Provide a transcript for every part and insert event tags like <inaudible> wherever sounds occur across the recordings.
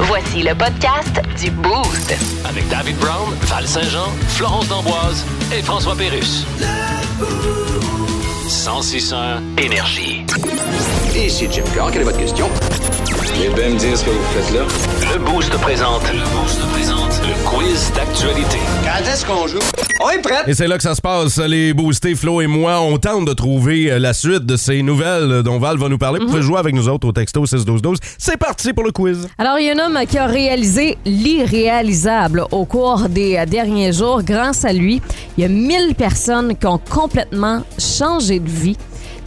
Voici le podcast du Boost. Avec David Brown, Val Saint-Jean, Florence D'Amboise et François Pérus. 1061 énergie. Ici Jim Carr, quelle est votre question? Eh bien me dire ce que vous faites là. Le Boost présente. Le Boost présente. Le quiz d'actualité. Quand est-ce qu'on joue? On est prêt! Et c'est là que ça se passe. Les boostés, Flo et moi, on tente de trouver euh, la suite de ces nouvelles dont Val va nous parler. Vous pouvez jouer avec nous autres au texto 61212. C'est parti pour le quiz. Alors, il y a un homme qui a réalisé l'irréalisable au cours des euh, derniers jours. Grâce à lui, il y a 1000 personnes qui ont complètement changé de vie.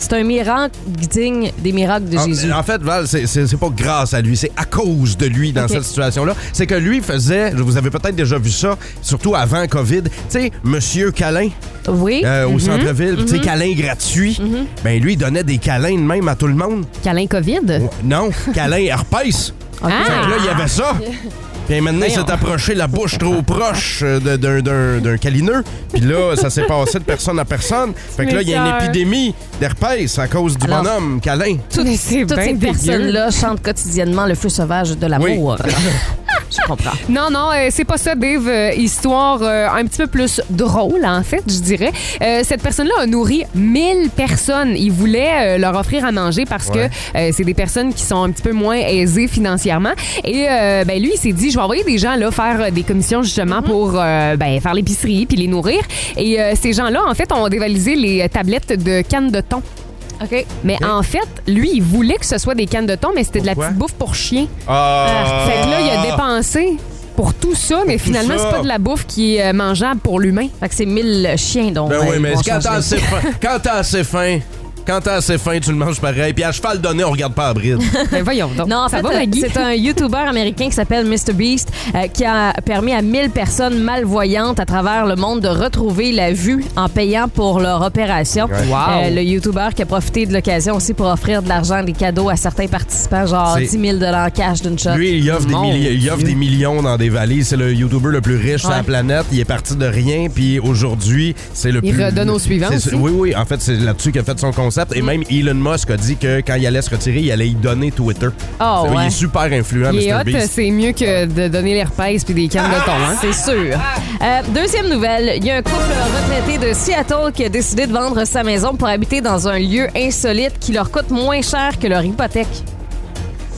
C'est un miracle digne des miracles de En- Jésus. En fait, Val, c'est- pas grâce à lui, c'est à cause de lui dans cette situation-là. C'est que lui faisait, vous avez peut-être déjà vu ça, surtout avant COVID, tu sais, Monsieur Câlin Oui. euh, au Mhm. centre-ville, tu sais, câlin gratuit. Ben lui, il donnait des câlins de même à tout le monde. Câlin COVID? Non, câlin herpès. Ah! Fait que là, il y avait ça. <laughs> Puis maintenant, il s'est approché la bouche trop proche euh, d'un- d'un d'un câlineux. Puis là, ça s'est passé de personne à personne. Fait que là, il y a une épidémie d'herpès à cause du Alors- bonhomme câlin. Toutes, toutes ces personnes-là chantent quotidiennement le feu sauvage de l'amour. <laughs> Je comprends. Non, non, euh, c'est pas ça, Dave. Euh, histoire euh, un petit peu plus drôle, en fait, je dirais. Euh, cette personne-là a nourri 1000 personnes. Il voulait euh, leur offrir à manger parce Ouais. que euh, c'est des personnes qui sont un petit peu moins aisées financièrement. Et euh, ben, lui, il s'est dit, je vais envoyer des gens là faire euh, des commissions justement pour euh, ben, faire l'épicerie puis les nourrir. Et euh, ces gens-là, en fait, ont dévalisé les tablettes de cannes de thon. OK. Mais en fait, lui, il voulait que ce soit des cannes de thon, mais c'était de la petite bouffe pour chien. Ah! Fait que là, il a dépensé pour tout ça, mais tout finalement, c'est pas de la bouffe qui est mangeable pour l'humain. Fait que c'est 1000 chiens, donc. Ben oui, mais quand t'as assez faim, quand t'as assez faim, tu le manges pareil. Puis à cheval donné, on regarde pas à bride. <laughs> Ben voyons donc. Non, en ça fait, va, Maggie? c'est un YouTuber américain qui s'appelle MrBeast euh, qui a permis à 1000 personnes malvoyantes à travers le monde de retrouver la vue en payant pour leur opération. Wow. Euh, le YouTuber qui a profité de l'occasion aussi pour offrir de l'argent, des cadeaux à certains participants, genre C'est- 10 000 cash d'une shot. Lui, il offre, des, Mon milli- il offre Dieu. des millions dans des valises. C'est le YouTuber le plus riche sur la Ouais. planète. Il est parti de rien, puis aujourd'hui, c'est le Il plus. redonne aux suivants c'est- aussi? Oui, oui. En fait, c'est là-dessus qu'il a fait son concept. Et même Elon Musk a dit que quand il allait se retirer, il allait y donner Twitter. Oh, Il ouais. est super influent, Il est hot, MrBeast. c'est mieux que de donner l'herpès puis des cannes de thon. Hein? C'est sûr. Euh, deuxième nouvelle, il y a un couple retraité de Seattle qui a décidé de vendre sa maison pour habiter dans un lieu insolite qui leur coûte moins cher que leur hypothèque.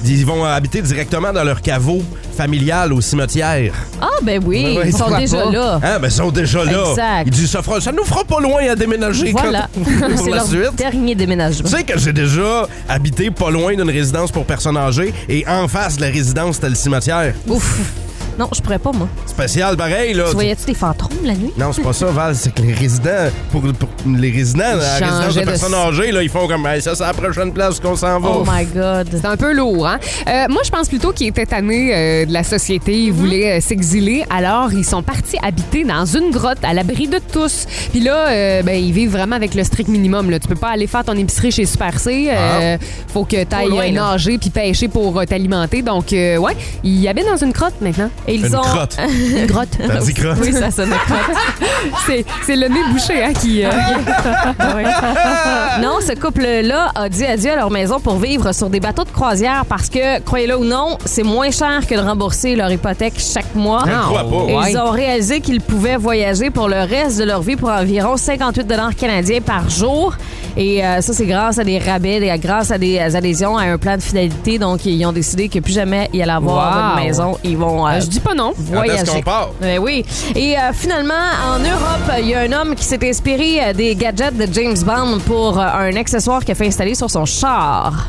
Ils vont habiter directement dans leur caveau familial au cimetière. Ah, ben oui, ils sont déjà là. Hein, ben, ils sont déjà là. Exact. Il dit, ça, fera, ça nous fera pas loin à déménager Voilà. quand- <laughs> pour C'est la leur suite. dernier déménagement. Tu sais que j'ai déjà habité pas loin d'une résidence pour personnes âgées et en face de la résidence, c'était le cimetière. Ouf. Non, je pourrais pas, moi. Spécial pareil, là. Tu voyais-tu des fantômes la nuit? Non, c'est pas ça, Val. C'est que les résidents, pour, pour les résidents, la changeaient résidence de de- personnes âgées, là, ils font comme, Hey, ça, c'est la prochaine place qu'on s'en va. Oh my God. C'est un peu lourd, hein? Euh, moi, je pense plutôt qu'il était tanné euh, de la société. Il voulait euh, s'exiler. Alors, ils sont partis habiter dans une grotte à l'abri de tous. Puis là, euh, ben, ils vivent vraiment avec le strict minimum. Là. Tu peux pas aller faire ton épicerie chez Super C. Euh, Faut que tu ailles nager puis pêcher pour euh, t'alimenter. Donc, euh, ouais, ils habitent dans une grotte maintenant. Et ils Une ont. crotte. <laughs> Une grotte. T'as dit crotte? Oui, ça sonne crotte. C'est c'est le nez bouché hein, qui... euh, Non, ce couple-là a dit adieu à leur maison pour vivre sur des bateaux de croisière parce que, croyez-le ou non, c'est moins cher que de rembourser leur hypothèque chaque mois. Je le crois pas. Et Ouais. ils ont réalisé qu'ils pouvaient voyager pour le reste de leur vie pour environ 58 canadiens par jour. Et euh, ça, c'est grâce à des rabais, des- grâce à des adhésions à un plan de fidélité. Donc, ils ont décidé que plus jamais il allait avoir Wow. une maison. Ils vont euh, je dis pas non. Quand est-ce voyager. qu'on part? Ben oui. Et euh, finalement, en Europe, il y a un homme qui s'est inspiré euh, des gadgets de James Bond pour euh, un accessoire qu'il a fait installer sur son char.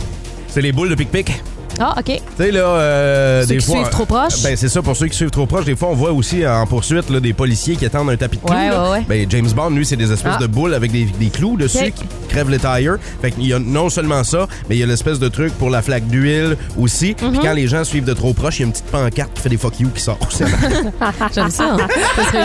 C'est les boules de pic-pic. Ah, OK. Tu sais, là, euh, Ceux des qui fois. suivent trop proche? Ben, c'est ça, pour ceux qui suivent trop proche. Des fois, on voit aussi en poursuite là, des policiers qui attendent un tapis de clous. Ouais, là. ouais, ouais. Ben, James Bond, lui, c'est des espèces Ah. de boules avec des, des clous dessus qui crèvent les tires. Fait qu'il y a non seulement ça, mais il y a l'espèce de truc pour la flaque d'huile aussi. Mhm. Puis quand les gens suivent de trop proche, il y a une petite pancarte qui fait des fuck you qui sort. <laughs> J'aime ça. Utile.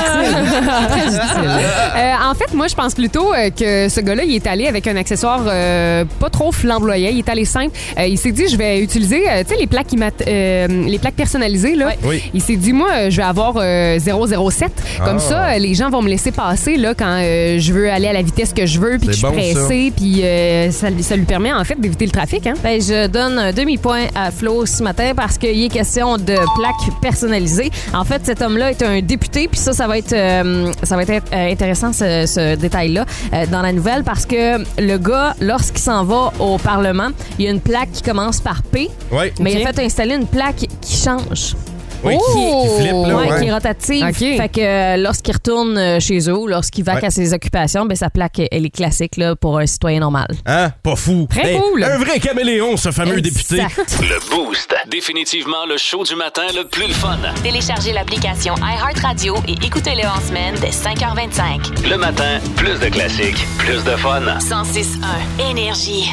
Très utile. Euh, en fait, moi, je pense plutôt euh, que ce gars-là, il est allé avec un accessoire euh, pas trop flamboyant. Il est allé simple. Euh, il s'est dit, je vais utiliser, euh, tu sais, les plaques, euh, les plaques personnalisées. Là. Oui. Il s'est dit, moi, euh, je vais avoir euh, 007. Comme Ah. ça, euh, les gens vont me laisser passer là, quand euh, je veux aller à la vitesse que je veux, puis que je suis pressée, puis euh, ça, lui- ça lui permet, en fait, d'éviter le trafic. Hein? Ben, je donne un demi-point à Flo ce matin parce qu'il est question de plaques personnalisées. En fait, cet homme-là est un député, puis ça, ça va être, euh, ça va être euh, intéressant, ce, ce détail-là, euh, dans la nouvelle, parce que le gars, lorsqu'il s'en va au Parlement, il y a une plaque qui commence par P, oui. mais il a fait installer une plaque qui change. Oui, Oh! qui, qui flippe, là. Ouais, ouais. qui est rotative. Ok. Fait que euh, lorsqu'il retourne euh, chez eux, lorsqu'il va Ouais. à ses occupations, ben sa plaque, elle est classique là, pour un citoyen normal. Hein? Pas fou. Très Hey, cool. Un vrai caméléon, ce fameux député. Le Boost. Définitivement le show du matin le plus le fun. Téléchargez l'application iHeartRadio et écoutez-le en semaine dès 5h25. Le matin, plus de classiques, plus de fun. 106.1 Énergie.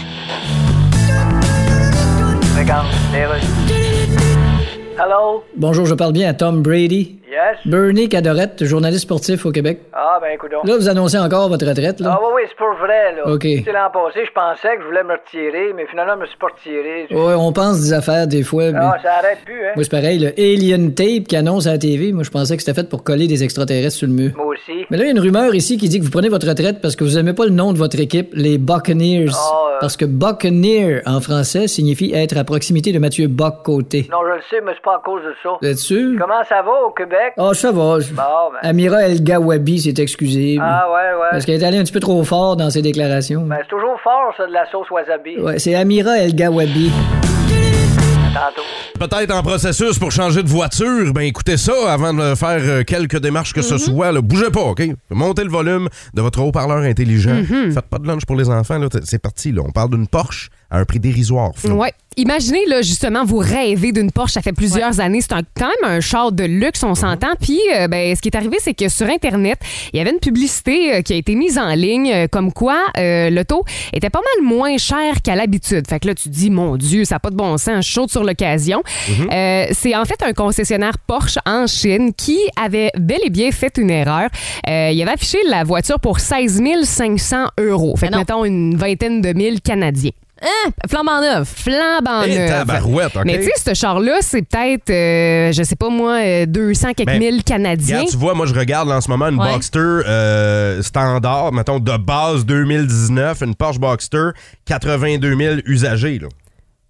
Hello? Bonjour, je parle bien à Tom Brady. Yes? Bernie Cadorette, journaliste sportif au Québec. Ah, ben, écoute. Là, vous annoncez encore votre retraite, là? Ah, oui, oui, c'est pour vrai, là. OK. Sais, l'an passé, je pensais que je voulais me retirer, mais finalement, je me suis pas retiré. Ouais, on pense des affaires des fois, mais... Ah, ça arrête plus, hein? Moi, c'est pareil, le Alien Tape qui annonce à la TV, moi, je pensais que c'était fait pour coller des extraterrestres sur le mur. Moi aussi. Mais là, il y a une rumeur ici qui dit que vous prenez votre retraite parce que vous aimez pas le nom de votre équipe, les Buccaneers. Ah, euh. Parce que Buccaneer, en français, signifie être à proximité de Mathieu Bock-Côté. Non, je le sais, mais c'est pas à cause de ça. Vous êtes sûr? Comment ça va au Québec? Ah, ça va. Bon, ben. Amira El Gawabi s'est excusée. Ah, ouais, ouais. Parce qu'elle est allée un petit peu trop fort dans ses déclarations. Ben, c'est toujours fort, ça, de la sauce wasabi. Ouais, c'est Amira El Gawabi. Tantôt. Peut-être en processus pour changer de voiture. Ben écoutez ça avant de faire euh, quelques démarches que ce soit. Là. Bougez pas, OK? Montez le volume de votre haut-parleur intelligent. Faites pas de lunch pour les enfants. là. C'est parti. Là. On parle d'une Porsche à un prix dérisoire. Flo. Ouais. Imaginez, là, justement, vous rêvez d'une Porsche, ça fait plusieurs années. C'est quand même un char de luxe, on s'entend. Puis, euh, ben, ce qui est arrivé, c'est que sur Internet, il y avait une publicité euh, qui a été mise en ligne, euh, comme quoi euh, l'auto était pas mal moins cher qu'à l'habitude. Fait que là, tu dis, mon Dieu, ça n'a pas de bon sens, saute sur l'occasion. Euh, c'est en fait un concessionnaire Porsche en Chine qui avait bel et bien fait une erreur. Euh, il avait affiché la voiture pour 16 500 euros. Fait que, mettons, une vingtaine de mille canadiens. Hein? Flambant neuf. Flambant Eh, neuf. tabarouette, OK. Mais tu sais, ce char-là, c'est peut-être, euh, je sais pas moi, euh, 200 quelques Ben, mille Canadiens. Regarde, tu vois, moi, je regarde là, en ce moment une Ouais. Boxster euh, standard, mettons, de base 2019, une Porsche Boxster 82 000 usagés. Là.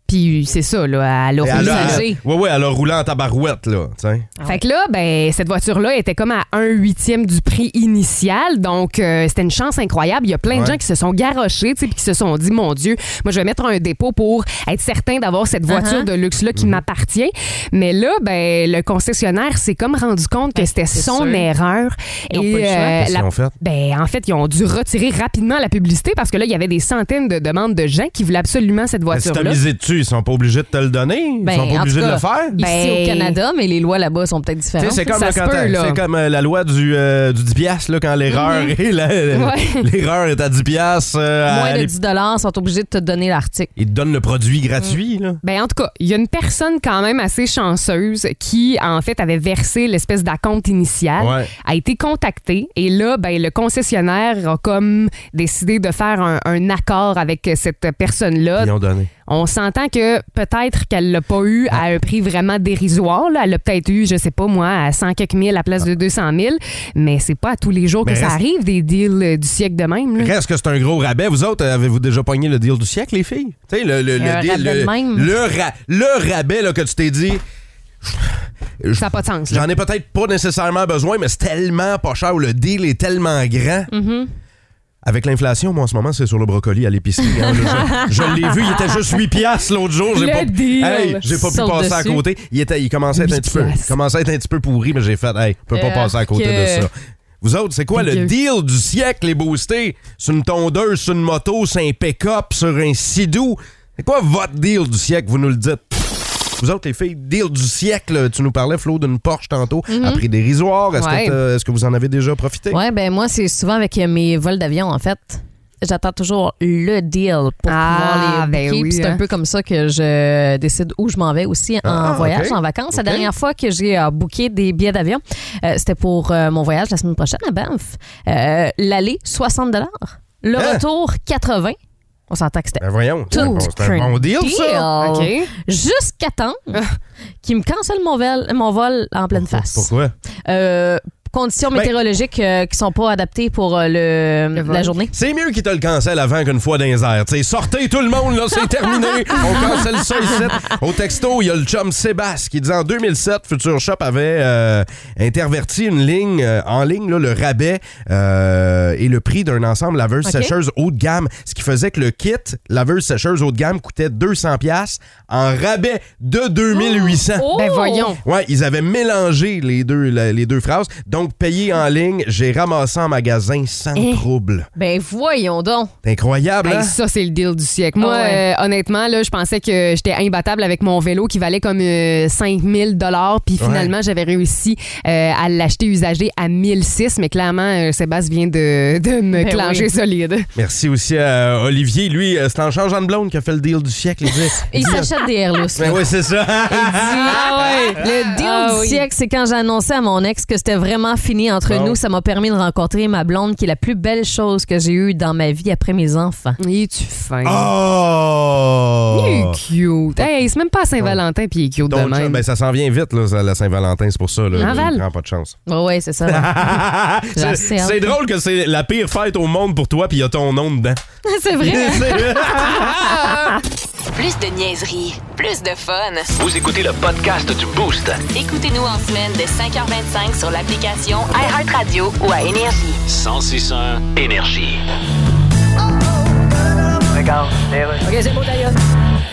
Puis c'est ça, là, à Et usagée. Ouais, ouais, elle a roulé en tabarouette, là. tiens. Fait que là, ben, cette voiture-là était comme à un huitième du prix initial. Donc, euh, c'était une chance incroyable. Il y a plein de Ouais. gens qui se sont garochés, tu sais, puis qui se sont dit, mon Dieu, moi, je vais mettre un dépôt pour être certain d'avoir cette voiture Uh-huh. de luxe-là Mhm. qui m'appartient. Mais là, ben, le concessionnaire s'est comme rendu compte que c'était c'est son sûr. erreur. Ils ont pas eu le choix. Qu'est-ce qu'ils ont fait? Ben, en fait, ils ont dû retirer rapidement la publicité parce que là, il y avait des centaines de demandes de gens qui voulaient absolument cette voiture-là. Dessus, ils sont pas obligés de te le donner? Ils Ben, sont pas obligés de le faire? Ici Ben- au Canada, mais les lois là-bas sont peut-être différentes. c'est comme, Ça là, se quand peut, t'as- là. c'est comme euh, la loi du, euh, du 10 piastres, là, quand l'erreur <laughs> Ouais. <laughs> l'erreur est à 10 piastres. euh, à Moins de l'ép- 10 sont obligés de te donner l'article. Ils te donnent le produit gratuit. Là. Ben, en tout cas, il y a une personne quand même assez chanceuse qui, en fait, avait versé l'espèce d'acompte initial, Ouais. a été contactée et là, ben, le concessionnaire a comme décidé de faire un, un accord avec cette personne-là. Ils ont donné. On s'entend que peut-être qu'elle l'a pas eu à un prix vraiment dérisoire. Là. Elle l'a peut-être eu, je sais pas moi, à 100 quelques mille à la place de 200 000. Mais c'est pas à tous les jours Mais que ça reste- arrive, des deals euh, du siècle de même. là. Reste que c'est un gros rabais. Vous autres, avez-vous déjà pogné le deal du siècle, les filles? Tu sais, le, le, le Un deal. rabais de même. le ra- le rabais là, que tu t'es dit. Ça n'a pas de sens. là. J'en ai peut-être pas nécessairement besoin, mais c'est tellement pas cher ou le deal est tellement grand. Avec l'inflation, moi, en ce moment, c'est sur le brocoli à l'épicerie. hein. je je l'ai vu, il était juste 8 piastres l'autre jour. J'ai Le pas, deal. Hey, j'ai pas pu Saute passer à dessus. côté. Il, était, il commençait à être un 8 petit peu, il piastres. commençait à être un petit peu pourri, mais j'ai fait, hey, je peux pas Euh, passer à côté que- de ça. Vous autres, c'est quoi le Dégueu. deal du siècle, les boostés? Sur une tondeuse, sur une moto, sur un pick-up, sur un sidou? C'est quoi votre deal du siècle? Vous nous le dites? Vous autres, les filles, deal du siècle, tu nous parlais, Flo, d'une Porsche tantôt, à prix dérisoire. Est-ce Ouais. que, t'as- est-ce que vous en avez déjà profité? Ouais, ben moi, c'est souvent avec euh, mes vols d'avion, en fait. J'attends toujours le deal pour Ah, pouvoir les ben oui, c'est hein. un peu comme ça que je décide où je m'en vais aussi en Ah, voyage, en vacances. La dernière fois que j'ai euh, booké des billets d'avion, euh, c'était pour euh, mon voyage la semaine prochaine à Banff. Euh, L'aller, 60 Le Hein? retour, 80 On s'entend que c'était Ben voyons, tout bon, un bon deal, ça. OK. Jusqu'à temps <laughs> qu'il me cancelle mon vol, mon vol en pleine face. Pourquoi? Euh, conditions Ben- météorologiques euh, qui sont pas adaptées pour euh, le, la journée. C'est mieux qu'il te le cancelle avant qu'une fois dans les airs. T'sais, sortez tout le monde, là, c'est terminé. On cancelle ça ici. Au texto, il y a le chum Sébastien qui dit en 2007, Future Shop avait euh, interverti une ligne euh, en ligne, là, le rabais euh, et le prix d'un ensemble laveuse Ok. sécheuse haut de gamme, ce qui faisait que le kit laveuse sécheuse haut de gamme coûtait 200 pièces en rabais de 2800. Oh! Ben voyons. Ouais, ils avaient mélangé les deux, la- les deux phrases. Donc, payé en ligne, j'ai ramassé en magasin sans Eh. trouble. Ben voyons donc. C'est incroyable, hein? Ça, c'est le deal du siècle. Moi, Ah ouais. euh, honnêtement, là, je pensais que j'étais imbattable avec mon vélo qui valait comme euh, 5000 dollars. Puis finalement, j'avais réussi euh, à l'acheter usagé à 1006. Mais clairement, euh, Sébastien vient de, de me Ben clencher oui. solide. Merci aussi à Olivier. Lui, euh, c'est en changeant de blonde qu'il a fait le deal du siècle. Il dit, Il s'achète des Airlus. ben oui, c'est ça. Ah ouais. Le deal Ah du oui. siècle, c'est quand j'ai annoncé à mon ex que c'était vraiment fini entre nous. Ça m'a permis de rencontrer ma blonde, qui est la plus belle chose que j'ai eue dans ma vie après mes enfants. Il est-tu fin? Oh! Il est cute. Hey, c'est même pas à Saint-Valentin, puis il est cute de Donc, même. ben, ça s'en vient vite, là, la Saint-Valentin, c'est pour ça. Là, il prend pas de chance. <laughs> Ouais, ouais, c'est ça. <laughs> C'est drôle que c'est la pire fête au monde pour toi, puis il y a ton nom dedans. <laughs> c'est vrai. Plus de niaiserie, plus de fun. Vous écoutez le podcast du Boost. Écoutez-nous en semaine de 5h25 sur l'application iHeartRadio ou à Énergie. 1061 Énergie. Regarde, les rues. OK, c'est bon, d'ailleurs.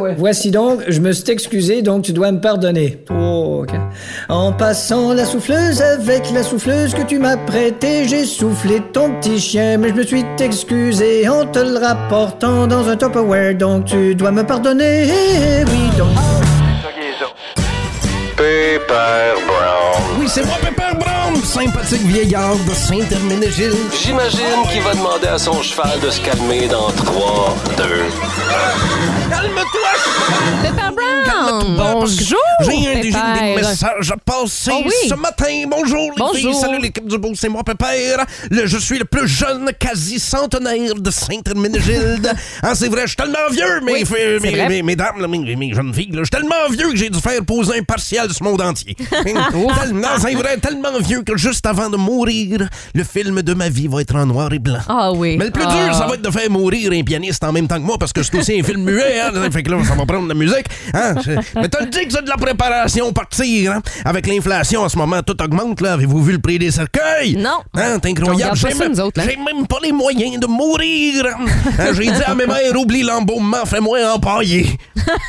ouais. Voici donc, je me suis excusé, donc tu dois me pardonner. Oh, ok. En passant la souffleuse avec la souffleuse que tu m'as prêtée, j'ai soufflé ton petit chien, mais je me suis excusé en te le rapportant dans un Tupperware, donc tu dois me pardonner. Oui, donc. Pepper Brown. Oui, c'est moi, Pepper Brown, sympathique vieillard de Saint-Herménégil. J'imagine qu'il va demander à son cheval de se calmer dans 3, 2. Calme-toi! Pepper Brown! Bonjour, J'ai un des messages à passer Oh oui. ce matin. Bonjour les Bonjour. filles, salut l'équipe du beau, c'est moi Pépère. Le- je suis le plus jeune quasi centenaire de Saint-Herménégilde. <laughs> ah, c'est vrai, je suis tellement vieux, mes, Oui, mes, vrai. mes- mesdames, là, mes, mes jeunes filles, je suis tellement vieux que j'ai dû faire poser un partiel ce monde entier. <laughs> tellement, c'est vrai, tellement vieux que juste avant de mourir, le film de ma vie va être en noir et blanc. Ah oui. Mais le plus dur, ça va être de faire mourir un pianiste en même temps que moi parce que c'est aussi un film muet. Hein? <laughs> Fait que là, ça va prendre de la musique. Hein? Mais t'as dit que c'est de la préparation partir. Hein? Avec l'inflation en ce moment, tout augmente. là. Avez-vous vu le prix des cercueils? Non. Hein? On incroyable. J'ai même, hein? j'ai même pas les moyens de mourir. Hein? J'ai dit à mes mères, oublie l'embaumement, fais-moi empailler.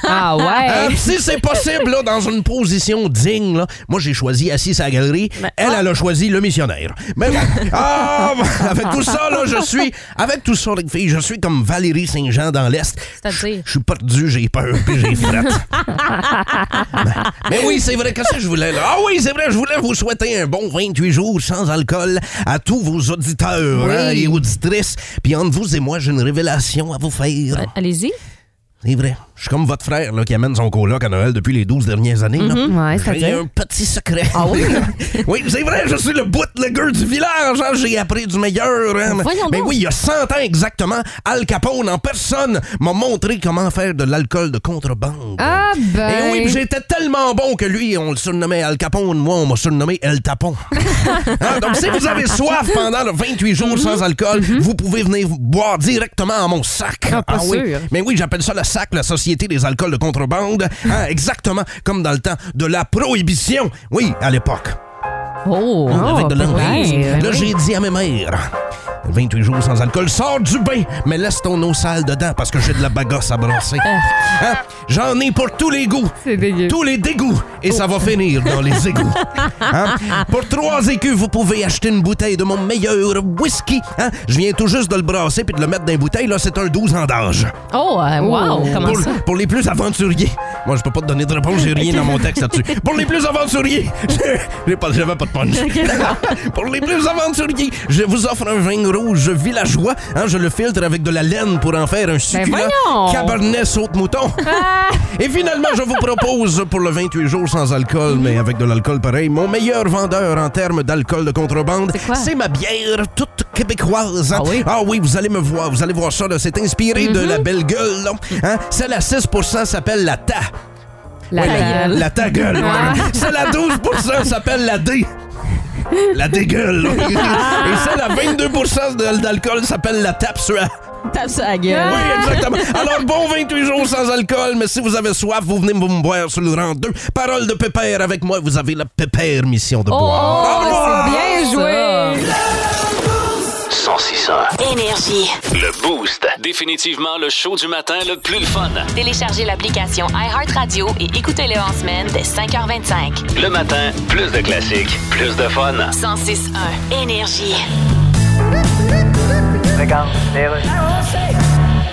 Ah ouais. Hein, si c'est possible, là, dans une position digne, là, moi j'ai choisi assis à la galerie, elle, elle a choisi le missionnaire. Mais ah, <laughs> avec tout ça, là, je suis, avec tout ça, les filles, je suis comme Valérie Saint-Jean dans l'Est. Je suis perdu, j'ai peur, puis j'ai frette. <laughs> <laughs> Mais oui, c'est vrai, qu'est-ce que je voulais, là? Ah oui, c'est vrai, je voulais vous souhaiter un bon 28 jours sans alcool à tous vos auditeurs Oui. hein, et auditrices. Puis entre vous et moi, j'ai une révélation à vous faire. Allez-y. C'est vrai. Je suis comme votre frère là, qui amène son coloc à Noël depuis les 12 dernières années. là. Ouais, J'ai un petit secret. Ah oui? <laughs> oui, c'est vrai, je suis le bootlegger du village. hein, J'ai appris du meilleur. hein. Mais donc. oui, il y a 100 ans exactement, Al Capone en personne m'a montré comment faire de l'alcool de contrebande. Ah ben. Et oui, j'étais tellement bon que lui, on le surnommait Al Capone, moi, on m'a surnommé El Tapon. Hein, <laughs> donc, si vous avez soif pendant le 28 jours sans alcool, vous pouvez venir boire directement à mon sac. Ah, pas oui. sûr. Mais oui, j'appelle ça la SAC, la Société des alcools de contrebande, hein, exactement comme dans le temps de la prohibition. Oui, à l'époque. Oh, avec de ben l'anglais. oui, ben Là, j'ai dit à mes mères. 28 jours sans alcool, sors du bain, mais laisse ton eau sale dedans parce que j'ai de la bagasse à brasser. Hein? J'en ai pour tous les goûts. Tous les dégoûts. Et ça va finir dans les égouts. <laughs> Hein? Pour 3 écus, vous pouvez acheter une bouteille de mon meilleur whisky. Hein? Je viens tout juste de le brasser puis de le mettre dans une bouteille. Là, c'est un 12 ans d'âge. Oh, euh, wow, comment Pour, ça? pour les plus aventuriers. Moi, je peux pas te donner de réponse, j'ai rien dans mon texte là-dessus. <laughs> Pour les plus aventuriers, <laughs> j'ai pas, j'avais pas de punch. pour les plus aventuriers, je vous offre un vin rouge villageois. Hein, je le filtre avec de la laine pour en faire un succulent voyons! cabernet saute-mouton. Et finalement, je vous propose pour le 28 jours sans alcool, mais avec de l'alcool pareil, mon meilleur vendeur en termes d'alcool de contrebande, c'est ma bière toute québécoise. hein. Ah oui? vous allez me voir, vous allez voir ça. C'est inspiré de la belle gueule. là. Hein? Celle à 6% s'appelle la Ta. La Ta gueule. gueule. La Ta gueule. ouais. Celle à 12% s'appelle la D. La dégueule. <laughs> Et celle à 22 de- d'alcool s'appelle la tape sur la- Tape sur la gueule. Oui, exactement. Alors, bon 28 jours sans alcool, mais si vous avez soif, vous venez me boire sur le rang 2. Parole de pépère avec moi, vous avez la pépère mission de boire. Oh, Bien joué. 1061. Énergie. Le Boost. Définitivement le show du matin le plus fun. Téléchargez l'application iHeartRadio et écoutez-le en semaine dès 5h25. Le matin, plus de classiques, plus de fun. 106.1 Énergie. Regarde.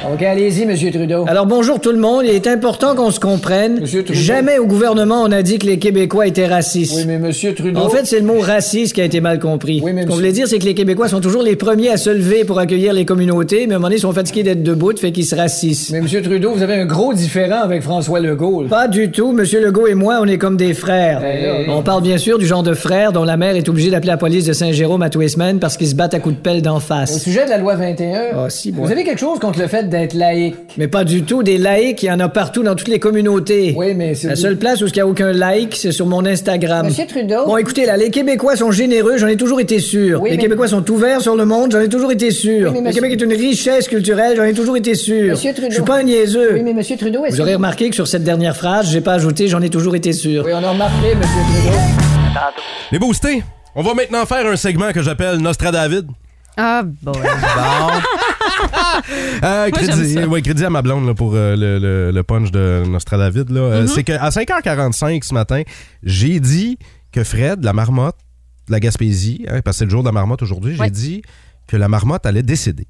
OK, allez-y, Monsieur Trudeau. Alors, bonjour tout le monde. Il est important qu'on se comprenne. Jamais au gouvernement, on a dit que les Québécois étaient racistes. Oui, mais Monsieur Trudeau. En fait, c'est le mot raciste qui a été mal compris. Oui, mais Ce qu'on monsieur- voulait dire, c'est que les Québécois sont toujours les premiers à se lever pour accueillir les communautés, mais à un moment donné, ils sont fatigués d'être debout, fait qu'ils se racissent. Mais Monsieur Trudeau, vous avez un gros différent avec François Legault. là. Pas du tout. Monsieur Legault et moi, on est comme des frères. Là, on parle bien sûr du genre de frères dont la mère est obligée d'appeler la police de Saint-Jérôme à tous les semaines parce qu'ils se battent à coups de pelle d'en Au face. sujet de la loi 21, Ah, si, bon. vous avez quelque chose contre le fait d'être laïque. Mais pas du tout. Des laïcs, il y en a partout dans toutes les communautés. Oui, mais c'est... La seule place où il n'y a aucun like, c'est sur mon Instagram. Monsieur Trudeau? Bon, écoutez, là, les Québécois sont généreux, j'en ai toujours été sûr. Oui, les mais- Québécois sont ouverts sur le monde, j'en ai toujours été sûr. Oui, mais Le monsieur- Québec est une richesse culturelle, j'en ai toujours été sûr. Monsieur Trudeau. Je suis pas un niaiseux. Oui, mais Monsieur Trudeau, est-ce Vous aurez remarqué que sur cette dernière phrase, j'ai pas ajouté j'en ai toujours été sûr. Oui, on a remarqué, Monsieur Trudeau. Les boostés, on va maintenant faire un segment que j'appelle Nostradavid. Ah, bon. <laughs> Euh, crédit, ouais, crédit à ma blonde là, pour euh, le, le- le punch de Nostradavid. là. Mm-hmm. Euh, C'est qu'à 5h45 ce matin, j'ai dit que Fred, la marmotte de la Gaspésie, hein, parce que c'est le jour de la marmotte aujourd'hui, j'ai dit que la marmotte allait décéder.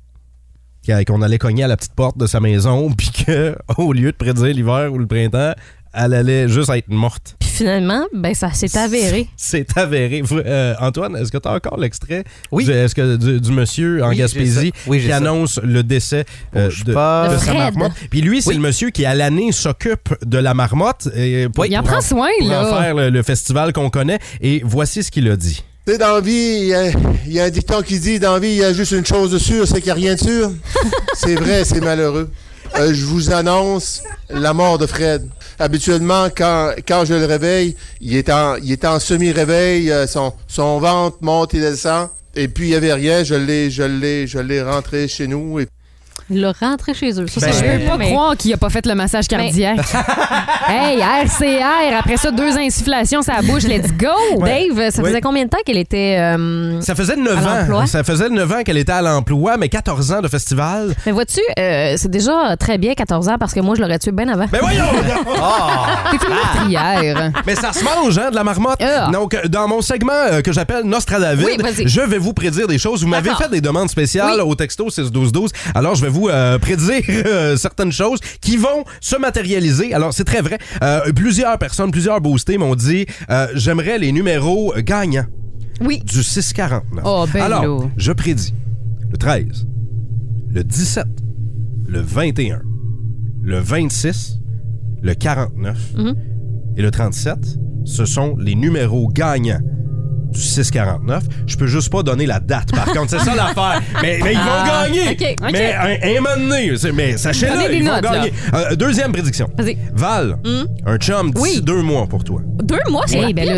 Qu'on allait cogner à la petite porte de sa maison, <laughs> puis qu'au lieu de prédire l'hiver ou le printemps, elle allait juste être morte. Finalement, ben ça s'est avéré. C'est avéré. Euh, Antoine, est-ce que tu as encore l'extrait Oui. du, est-ce que du, du monsieur en Oui, Gaspésie. Oui, qui ça. annonce le décès euh, de, pas. de De sa marmotte? Puis lui, c'est Oui. le monsieur qui, à l'année, s'occupe de la marmotte. Et pour, Il en pour prend soin, pour en là. faire le, le festival qu'on connaît. Et voici ce qu'il a dit. Tu sais, dans la vie, il y y, a un dicton qui dit dans la vie, il y a juste une chose de sûre, c'est qu'il n'y a rien de sûr. <laughs> c'est vrai, c'est malheureux. Euh, je vous annonce la mort de Fred. Habituellement, quand, quand je le réveille, il est en, il est en semi-réveil, euh, son, son ventre monte et descend. Et puis, il n'y avait rien, je l'ai, je l'ai, je l'ai rentré chez nous. Et Il l'a rentré chez eux. Ça, Ben, c'est Je peux pas mais- croire qu'il a pas fait le massage cardiaque. <laughs> hey, RCR, après ça, deux insufflations sa bouche, let's go! Dave, ça Oui. faisait combien de temps qu'elle était. euh, Ça faisait 9 À l'emploi? ans. Ça faisait 9 ans qu'elle était à l'emploi, mais 14 ans de festival. Mais vois-tu, euh, c'est déjà très bien 14 ans parce que moi, je l'aurais tué bien avant. Ben voyons! <laughs> T'es une meurtrière. Mais ça se mange, hein, de la marmotte. Ah. Donc, euh, dans mon segment euh, que j'appelle Nostradavid, Oui, je vais vous prédire des choses. Vous m'avez fait des demandes spéciales Oui. au texto 61212. Alors, je vais vous euh, prédire euh, certaines choses qui vont se matérialiser. Alors, c'est très vrai. Euh, plusieurs personnes, plusieurs boostés m'ont dit euh, j'aimerais les numéros gagnants Oui. du 649. Oh, ben Alors, je prédis le 13, le 17, le 21, le 26, le 49 Mhm. et le 37. Ce sont les numéros gagnants du 6,49. Je peux juste pas donner la date, par contre. C'est ça <laughs> l'affaire. Mais, mais ils vont Ah, gagner. ok, ok. Mais un, un moment donné, c'est- mais sachez-le, des ils vont notes, gagner. Euh, deuxième prédiction. Vas-y. Val, un chum d'ici Oui. deux mois pour toi. Deux mois, c'est Eh ben là,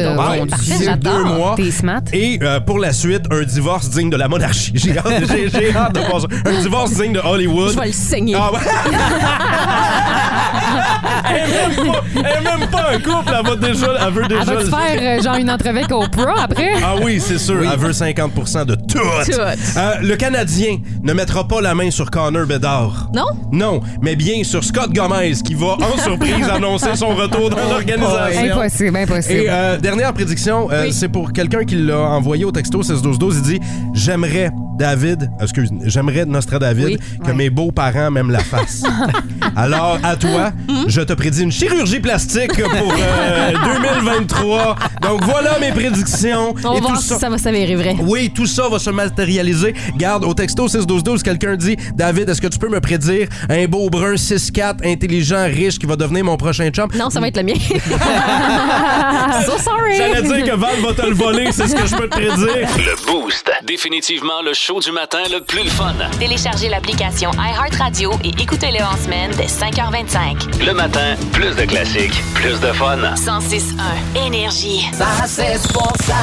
j'adore. deux mois. T'es smart. Et euh, pour la suite, un divorce digne de la monarchie. J'ai hâte, j'ai- j'ai hâte de voir ça. Un divorce digne de Hollywood. Je vais le saigner. Ah ouais. <laughs> elle, même pas, elle est même pas un couple, elle va déjà, elle veut déjà. Elle le- faire euh, genre une entrevue avec Oprah après? Ah oui, c'est sûr. Elle veut 50% de tout. Tout. Euh, le Canadien ne mettra pas la main sur Connor Bedard. Non? Non, mais bien sur Scott Gomez qui va en <laughs> surprise annoncer son retour dans l'organisation. Impossible, impossible. Et euh, dernière prédiction, euh, c'est pour quelqu'un qui l'a envoyé au texto 161212. Il dit J'aimerais, David, excuse, j'aimerais Nostradavid Oui. que mes beaux-parents m'aiment la face. <laughs> Alors, à toi, je te prédis une chirurgie plastique pour euh, <laughs> 2023. Donc, voilà mes prédictions. On va Et tout voir si ça va s'avérer vrai. oui, tout ça va se matérialiser. Garde, au texto 61212, quelqu'un dit David, est-ce que tu peux me prédire un beau brun 6-4, intelligent, riche qui va devenir mon prochain chum? Non, ça va être le mien. <laughs> so sorry. J'allais dire que Val va te le voler, c'est ce que je peux te prédire. Le Boost. Définitivement le show du matin le plus le fun. Téléchargez l'application iHeartRadio et écoutez-le en semaine dès 5h25. Le matin, plus de classiques, plus de fun. 106.1 Énergie. Ça c'est pour ça.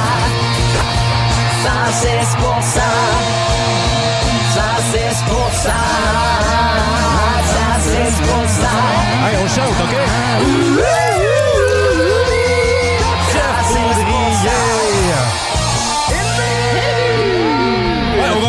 Ça c'est pour ça. Ça c'est pour ça. Ça c'est pour ça. Hey, on chante, OK? Ouais,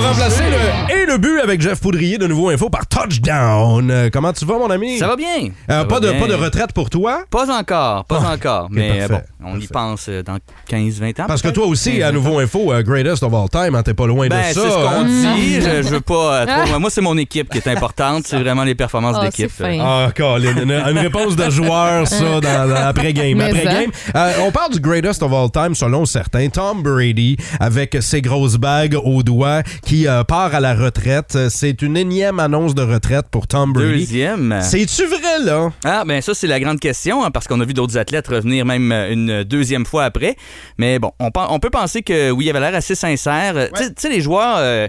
remplacer le et le but avec Jeff Poudrier de Nouveau Info par Touchdown. Euh, comment tu vas, mon ami? Ça va bien. Euh, Ça pas, va de, bien. pas de retraite pour toi? Pas encore, pas Ah, encore. ok, mais parfait, bon, on y pense euh, dans 15-20 ans. Parce que peut-être? toi aussi, 15, à 20 ans. Nouveau Info, euh, Greatest of All Time, hein, t'es pas loin Ben, de c'est ça. ce qu'on hein? dit. <laughs> Je, je veux pas euh, trop. Moi, c'est mon équipe qui est importante. C'est vraiment les performances Ah, d'équipe. c'est fin. Ah, Colin, une, une réponse de joueur, ça, dans, dans après-game. Mais Après-game, euh, on parle du greatest of all time, selon certains. Tom Brady, avec ses grosses bagues aux doigts, qui euh, part à la retraite. C'est une énième annonce de retraite pour Tom Brady. Deuxième. C'est-tu vrai, là? Ah, ben ça, c'est la grande question, hein, parce qu'on a vu d'autres athlètes revenir même euh, une deuxième fois après. Mais bon, on, peut penser que oui, il avait l'air assez sincère. Euh, Tu sais- Tu sais, les joueurs euh,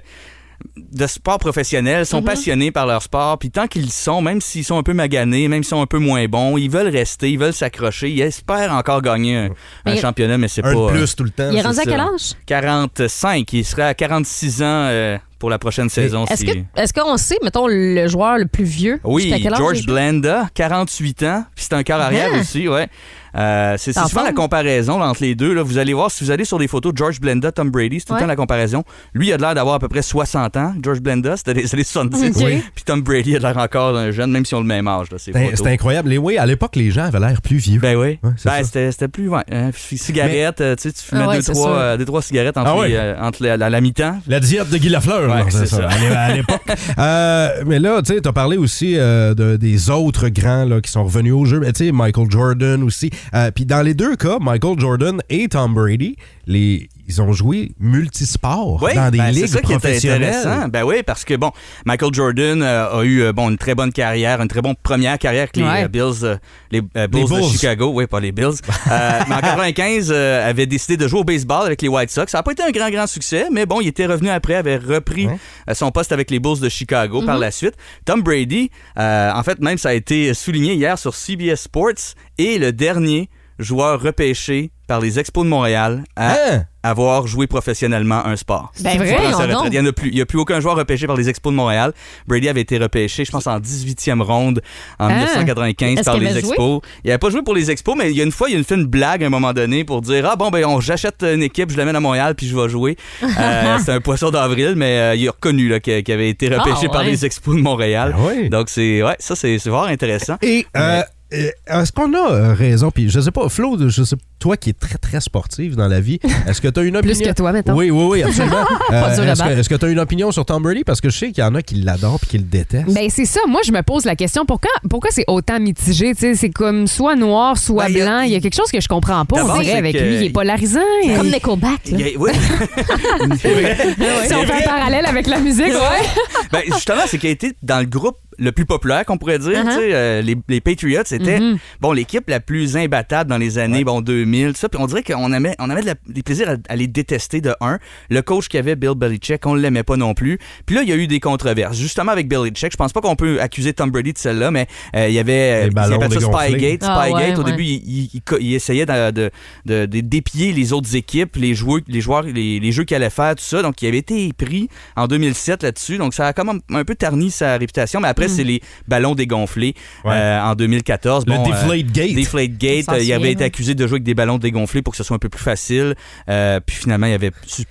de sport professionnel sont passionnés par leur sport, puis tant qu'ils le sont, même s'ils sont un peu maganés, même s'ils sont un peu moins bons, ils veulent rester, ils veulent s'accrocher, ils espèrent encore gagner un, un Mais- championnat, mais c'est pas... Un de plus tout le temps. Il est rendu à quel âge? 45, il serait à 46 ans euh, pour la prochaine saison. Est-ce si- que est-ce qu'on sait, mettons, le joueur le plus vieux? Oui, quel âge George? Blanda, 48 ans, puis c'est un quart arrière Ah. aussi, ouais. Euh, c'est c'est En souvent la comparaison là, entre les deux. Là. Vous allez voir, si vous allez sur des photos de George Blanda, Tom Brady, c'est tout le Ouais. temps la comparaison. Lui, il a l'air d'avoir à peu près 60 ans. George Blanda, c'était les années 70. Ok. Oui. Puis Tom Brady a l'air encore d'un jeune, même si on a le même âge. Là, ces C'est photos. c'est incroyable. Les, oui, à l'époque, les gens avaient l'air plus vieux. Ben oui. Ouais, ben, c'était c'était plus. Ouais, hein, cigarette, euh, tu sais, tu fumais Ah ouais, deux, trois, euh, deux, trois cigarettes entre, Ah ouais. les, euh, entre la, la- la mi-temps. La diète de Guy Lafleur, c'est ça. à l'é- à <laughs> l'époque. Euh, mais là, tu sais, t'as parlé aussi euh, de- des autres grands là, qui sont revenus au jeu. Mais Tu sais, Michael Jordan aussi. Euh, Puis dans les deux cas, Michael Jordan et Tom Brady, les, ils ont joué multisports Oui, dans des ben, c'est ligues ça qui est professionnelles. intéressant. Ben oui, parce que bon, Michael Jordan euh, a eu euh, bon une très bonne carrière, une très bonne première carrière avec les Ouais. euh, Bills, euh, les euh, Bulls de Bulls. Chicago, oui, pas les Bills. <laughs> Euh, mais en 95, euh, avait décidé de jouer au baseball avec les White Sox. Ça n'a pas été un grand grand succès, mais bon, il était revenu après, avait repris Ouais. son poste avec les Bulls de Chicago par la suite. Tom Brady, euh, en fait, même ça a été souligné hier sur CBS Sports, est le dernier joueur repêché par les Expos de Montréal à Hein? avoir joué professionnellement un sport. Ben, vrai, Il n'y a plus. Il n'y a plus aucun joueur repêché par les Expos de Montréal. Brady avait été repêché, je pense, en 18e ronde en Ah. 1995 Est-ce par les? Expos. Il n'avait pas joué pour les Expos, mais il y a une fois, il a fait une blague à un moment donné pour dire Ah bon, ben, on, j'achète une équipe, je l'amène à Montréal, puis je vais jouer. <laughs> Euh, c'est un poisson d'avril, mais euh, il a reconnu là, qu'il avait été repêché Ah, par ouais. les Expos de Montréal. Ah oui. Donc, c'est, ouais, ça, c'est, c'est vraiment intéressant. Et euh, euh, est-ce qu'on a euh, raison? Puis je sais pas, Flo, je sais, toi qui es très très sportive dans la vie, est-ce que tu as une opinion? Plus que toi, mettons. Oui, oui, oui, absolument. <laughs> Euh, est-ce que battre. est-ce que tu as une opinion sur Tom Brady? Parce que je sais qu'il y en a qui l'adorent puis qui le détestent. Ben c'est ça. Moi, je me pose la question pourquoi, pourquoi c'est autant mitigé. C'est comme soit noir, soit Ben, blanc. Il y a quelque chose que je comprends pas. D'abord, On dirait c'est avec que- lui, il est polarisant. C'est Et- comme Nickelback. là. Il oui. <laughs> Si on fait un parallèle avec la musique, ouais. Ben, justement, c'est qu'il a été dans le groupe le plus populaire qu'on pourrait dire. Uh-huh. euh, les, les Patriots, c'était Mhm. bon l'équipe la plus imbattable dans les années bon 2000, 2000, tout ça. Puis on dirait qu'on avait, on avait de la- des plaisirs à, à les détester de un. Le coach qui avait Bill Belichick, on l'aimait pas non plus. Puis là, il y a eu des controverses. Justement avec Belichick, je pense pas qu'on peut accuser Tom Brady de celle-là, mais euh, il y avait, ça. Spygate. Ah, Spygate. ouais, Au ouais. début, il, il- il co- il essayait de, de, de- de dépier les autres équipes, les joueurs, les joueurs, les, les jeux qu'il allait faire, tout ça. Donc, il avait été pris en 2007 là-dessus. Donc, ça a comme un, un peu terni sa réputation. Mais après, c'est les ballons dégonflés Ouais. euh, en 2014. Le Bon, euh, Deflate Gate. Deflate Gate. s'en euh, il avait été accusé de jouer avec des ballons dégonflés pour que ce soit un peu plus facile. Euh, puis finalement, il avait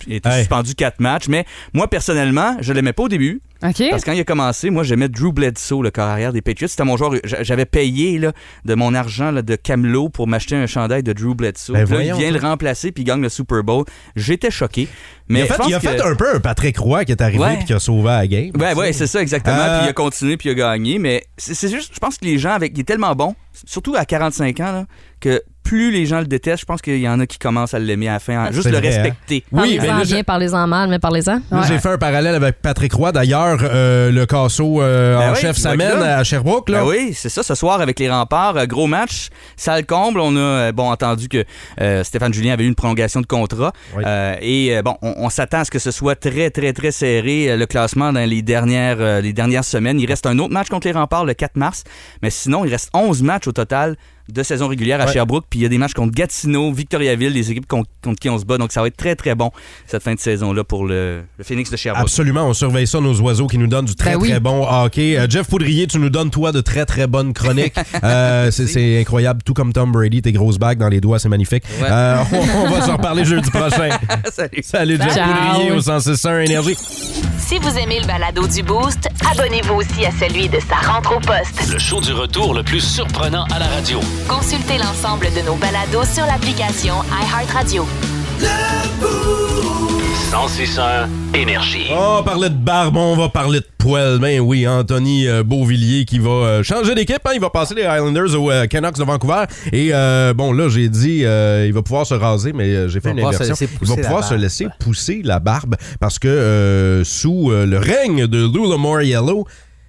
été Hey. suspendu quatre matchs. Mais moi, personnellement, je l'aimais pas au début. Parce que quand il a commencé, moi, j'aimais Drew Bledsoe, le corps arrière des Patriots. C'était mon joueur. j'a- J'avais payé là, de mon argent là, de Camelot pour m'acheter un chandail de Drew Bledsoe. Ben Puis là, il vient toi. le remplacer puis il gagne le Super Bowl. J'étais choqué. Mais il a fait, il a que- fait un peu un Patrick Roy qui est arrivé Ouais. et qui a sauvé la game. Ouais, ouais, c'est ça, exactement. Euh, Puis il a continué, puis il a gagné. Mais c'est c'est juste, je pense que les gens, avec, il est tellement bon, surtout à 45 ans, là, que plus les gens le détestent, je pense qu'il y en a qui commencent à l'aimer à la fin, hein, juste le vrai, hein? respecter. Oui, mais Parlez-en bien, parlez-en mal, mais parlez-en. Là, j'ai fait un parallèle avec Patrick Roy. D'ailleurs, euh, le Casso euh, Ben en oui, chef s'amène à Sherbrooke. Là. Ben oui, c'est ça, ce soir avec les remparts. euh, gros match, salle comble. On a bon entendu que euh, Stéphane Julien avait eu une prolongation de contrat. Oui. Euh, et bon, on, on s'attend à ce que ce soit très, très, très serré, le classement dans les dernières, euh, les dernières semaines. Il reste un autre match contre les remparts le 4 mars. Mais sinon, il reste 11 matchs au total de saison régulière à Ouais. Sherbrooke. Puis il y a des matchs contre Gatineau, Victoriaville, des équipes contre, contre qui on se bat. Donc ça va être très, très bon cette fin de saison-là pour le, le Phoenix de Sherbrooke. Absolument, on surveille ça, nos oiseaux qui nous donnent du très Ben oui. très bon hockey. Euh, Jeff Poudrier, tu nous donnes toi de très très bonnes chroniques. <laughs> Euh, c'est- c'est incroyable, tout comme Tom Brady, tes grosses bagues dans les doigts, c'est magnifique. Ouais. Euh, on, on va s'en reparler jeudi prochain. <laughs> Salut. Salut Jeff Ciao. Poudrier au 161 Énergie. Si vous aimez le balado du Boost, abonnez-vous aussi à celui de sa rentre au poste. Le show du retour le plus surprenant à la radio. Consultez l'ensemble de nos balados sur l'application iHeartRadio. 1061 Énergie. On parlait de barbe, on va parler de poêle. Ben oui, Anthony euh, Beauvillier qui va euh, changer d'équipe. hein. Il va passer les Highlanders aux euh, Canucks de Vancouver. Et euh, bon, là, j'ai dit, euh, il va pouvoir se raser, mais j'ai fait une inversion. Il va pousser la pouvoir se barbe. laisser pousser la barbe parce que euh, sous euh, le règne de Lou Lamar Yellow,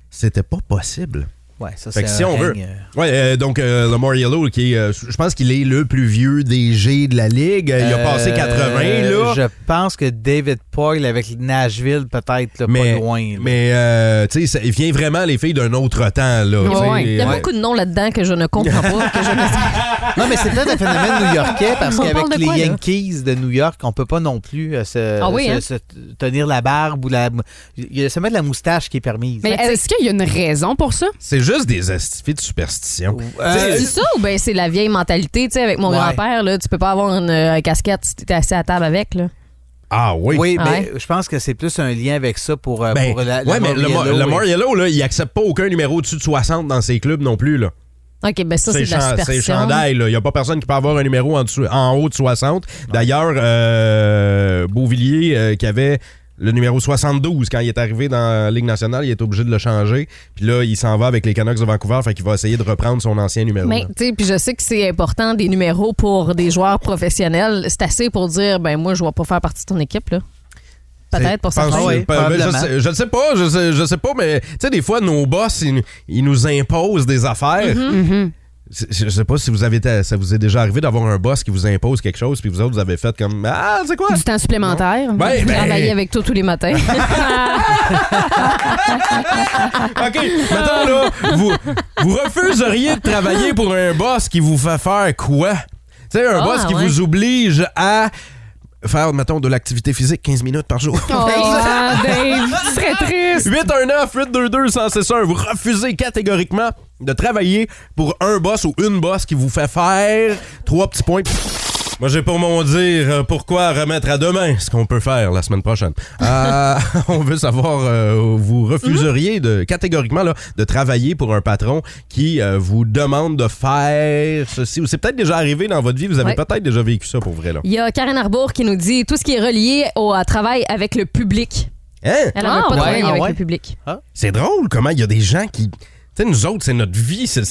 c'était pas possible. Ouais, ça, c'est que si un on veut. euh, Ouais, euh, donc euh, Lamar Yellow, qui euh, je pense qu'il est le plus vieux DG de la ligue. Il a passé euh, 80 là. Je pense que David Poyle avec Nashville, peut-être pas loin. là. mais euh, tu sais, il vient vraiment les filles d'un autre temps. Là. Ouais. Il y a Ouais. beaucoup de noms là-dedans que je ne comprends pas. que je ne- <laughs> Non, mais c'est peut-être un phénomène new-yorkais parce qu'avec les quoi, là? Yankees de New York, on peut pas non plus euh, se, Ah oui, se- hein? se tenir la barbe ou la. Il y a seulement de la moustache qui est permise. Mais est-ce qu'il y a une raison pour ça? C'est juste des astifies de superstition. Euh, C'est ça ou bien c'est la vieille mentalité? Tu sais, avec mon Ouais. grand-père, là, tu peux pas avoir une euh, casquette si t'es assis à table avec. Là. Ah oui. Oui, Ah mais ouais? je pense que c'est plus un lien avec ça pour, euh, Ben, pour la, ouais, mais le, là, il accepte pas aucun numéro au-dessus de 60 dans ses clubs non plus. Là. OK, ben ça, c'est de la chan- c'est superstition. chandail. là. Il n'y a pas personne qui peut avoir un numéro en, dessous- en haut de 60. D'ailleurs, euh, Beauvillier, euh, qui avait le numéro 72 quand il est arrivé dans la Ligue nationale, il est obligé de le changer. Puis là, il s'en va avec les Canucks de Vancouver, fait qu'il va essayer de reprendre son ancien numéro. Mais, tu sais, puis je sais que c'est important des numéros pour des joueurs professionnels. C'est assez pour dire, ben moi, je vais pas faire partie de ton équipe, là. Peut-être pour ça. Oui, Ben, je, probablement. sais, je ne sais pas, je sais, je sais pas, mais tu sais, des fois, nos boss, ils, ils nous imposent des affaires. Mm-hmm. C'est- Je sais pas si vous avez été- ça vous est déjà arrivé d'avoir un boss qui vous impose quelque chose, puis vous autres, vous avez fait comme Ah, c'est quoi? Du temps supplémentaire? Ben, ben, Travailler avec toi tous les matins. <laughs> <laughs> OK, mettons là, vous, vous refuseriez de travailler pour un boss qui vous fait faire quoi? Tu sais, un Ah, boss qui ouais. vous oblige à faire, mettons, de l'activité physique 15 minutes par jour. Oh, <laughs> Dave, tu serais triste. 819-822-161. Vous refusez catégoriquement de travailler pour un boss ou une boss qui vous fait faire trois petits points. Moi, j'ai pour mon dire euh, pourquoi remettre à demain ce qu'on peut faire la semaine prochaine. Euh, <laughs> on veut savoir, euh, vous refuseriez de, catégoriquement là, de travailler pour un patron qui euh, vous demande de faire ceci. Ou c'est peut-être déjà arrivé dans votre vie, vous avez Ouais. peut-être déjà vécu ça pour vrai. Là. Il y a Karen Arbour qui nous dit tout ce qui est relié au travail avec le public. Hein? Elle Ah, veut pas ouais, travailler ah avec ouais. le public. C'est drôle comment il y a des gens qui sais, nous autres, c'est notre vie. c'est-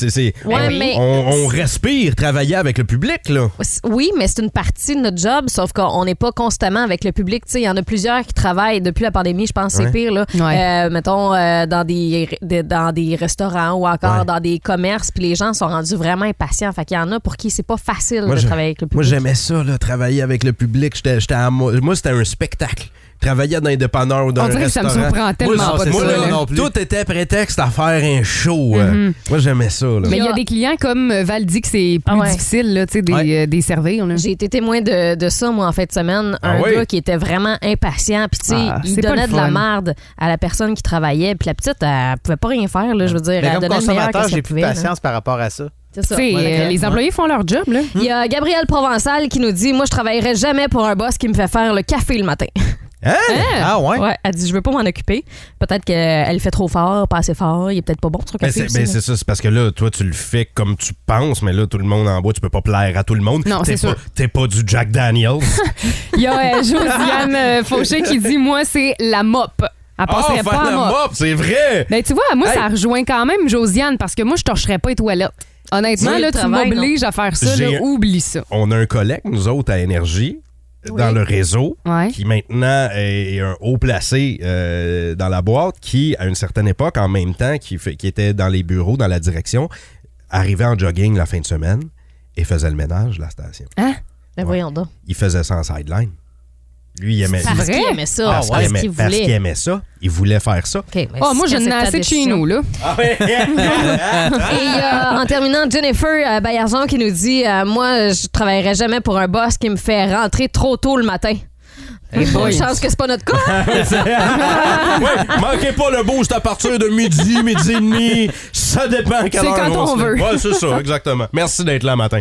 Ouais, mais- on- on respire travailler avec le public, là. Oui, mais c'est une partie de notre job, sauf qu'on n'est pas constamment avec le public. Tu sais, Il y en a plusieurs qui travaillent depuis la pandémie, je pense que c'est pire. Là. Euh, mettons, euh, dans, des, de- dans des restaurants ou encore Ouais. dans des commerces, puis les gens sont rendus vraiment impatients. Fait qu'il y en a pour qui c'est pas facile Moi, de je- travailler avec le Moi, public. j'aimais ça, là, travailler avec le public. J'étais, j'étais à moi, moi, c'était un spectacle. Travailler dans un dépanneur ou dans On un dirait que ça restaurant. me surprend tellement moi, pas de moi, ça, là, là. non plus. Tout était prétexte à faire un show. euh. Mhm. Moi, j'aimais ça. Là. Mais il y a des clients comme euh, Val dit que c'est plus Ah ouais. difficile là, tu sais, des, Ouais. euh, des. J'ai été témoin de, de ça, moi, en fin de semaine. Ah un oui? gars qui était vraiment impatient. Puis, tu sais, Ah, il c'est pas donnait le de la fun. merde à la personne qui travaillait. Puis, la petite, elle pouvait pas rien faire, là, je veux dire. Mais elle comme donnait le meilleur consommateur, j'ai plus de pouvait. là. patience par rapport à ça. C'est ça. Sais, euh, les employés font leur job. Là. Il y a Gabriel Provençal qui nous dit Moi, je travaillerai jamais pour un boss qui me fait faire le café le matin. <laughs> Hein? Ah ouais? Ouais, elle dit Je veux pas m'en occuper. Peut-être qu'elle fait trop fort, pas assez fort. Il est peut-être pas bon, son Ben, café. c'est, ben, c'est ça, c'est parce que là, toi, tu le fais comme tu penses, mais là, tout le monde en bas, tu peux pas plaire à tout le monde. Non, t'es c'est pas, sûr. T'es pas du Jack Daniels. <laughs> Il y a euh, Josiane euh, Fauché qui dit Moi, c'est la mop. Elle Ah, passerait faire pas à la mop. mop, c'est vrai! Ben, tu vois, moi, Hey. ça rejoint quand même Josiane parce que moi, je torcherais pas les toilettes. Honnêtement, là, tu m'obliges à faire ça, J'ai- là, oublie ça. On a un collègue, nous autres, à Énergie, dans le réseau, Ouais. qui maintenant est un haut placé euh, dans la boîte, qui, à une certaine époque, en même temps, qui, fait- qui était dans les bureaux, dans la direction, arrivait en jogging la fin de semaine et faisait le ménage de la station. Hein? Ben, voyons donc. Il faisait ça en sideline. Lui, il aimait, Parce qu'il aimait ça. parce, parce qu'il aimait, parce qu'il aimait ça. Il voulait faire ça. OK, ben, Oh, moi, j'en ai assez de chez nous, là. <laughs> Et il y a, en terminant, Jennifer euh, qui nous dit euh, Moi, je travaillerai jamais pour un boss qui me fait rentrer trop tôt le matin. Bonne boy. chance que c'est pas notre cas. <laughs> ouais, manquez pas le boost à partir de midi, midi et demi. Ça dépend C'est quand on se lève. veut. Ouais, c'est ça, exactement. Merci d'être là matin.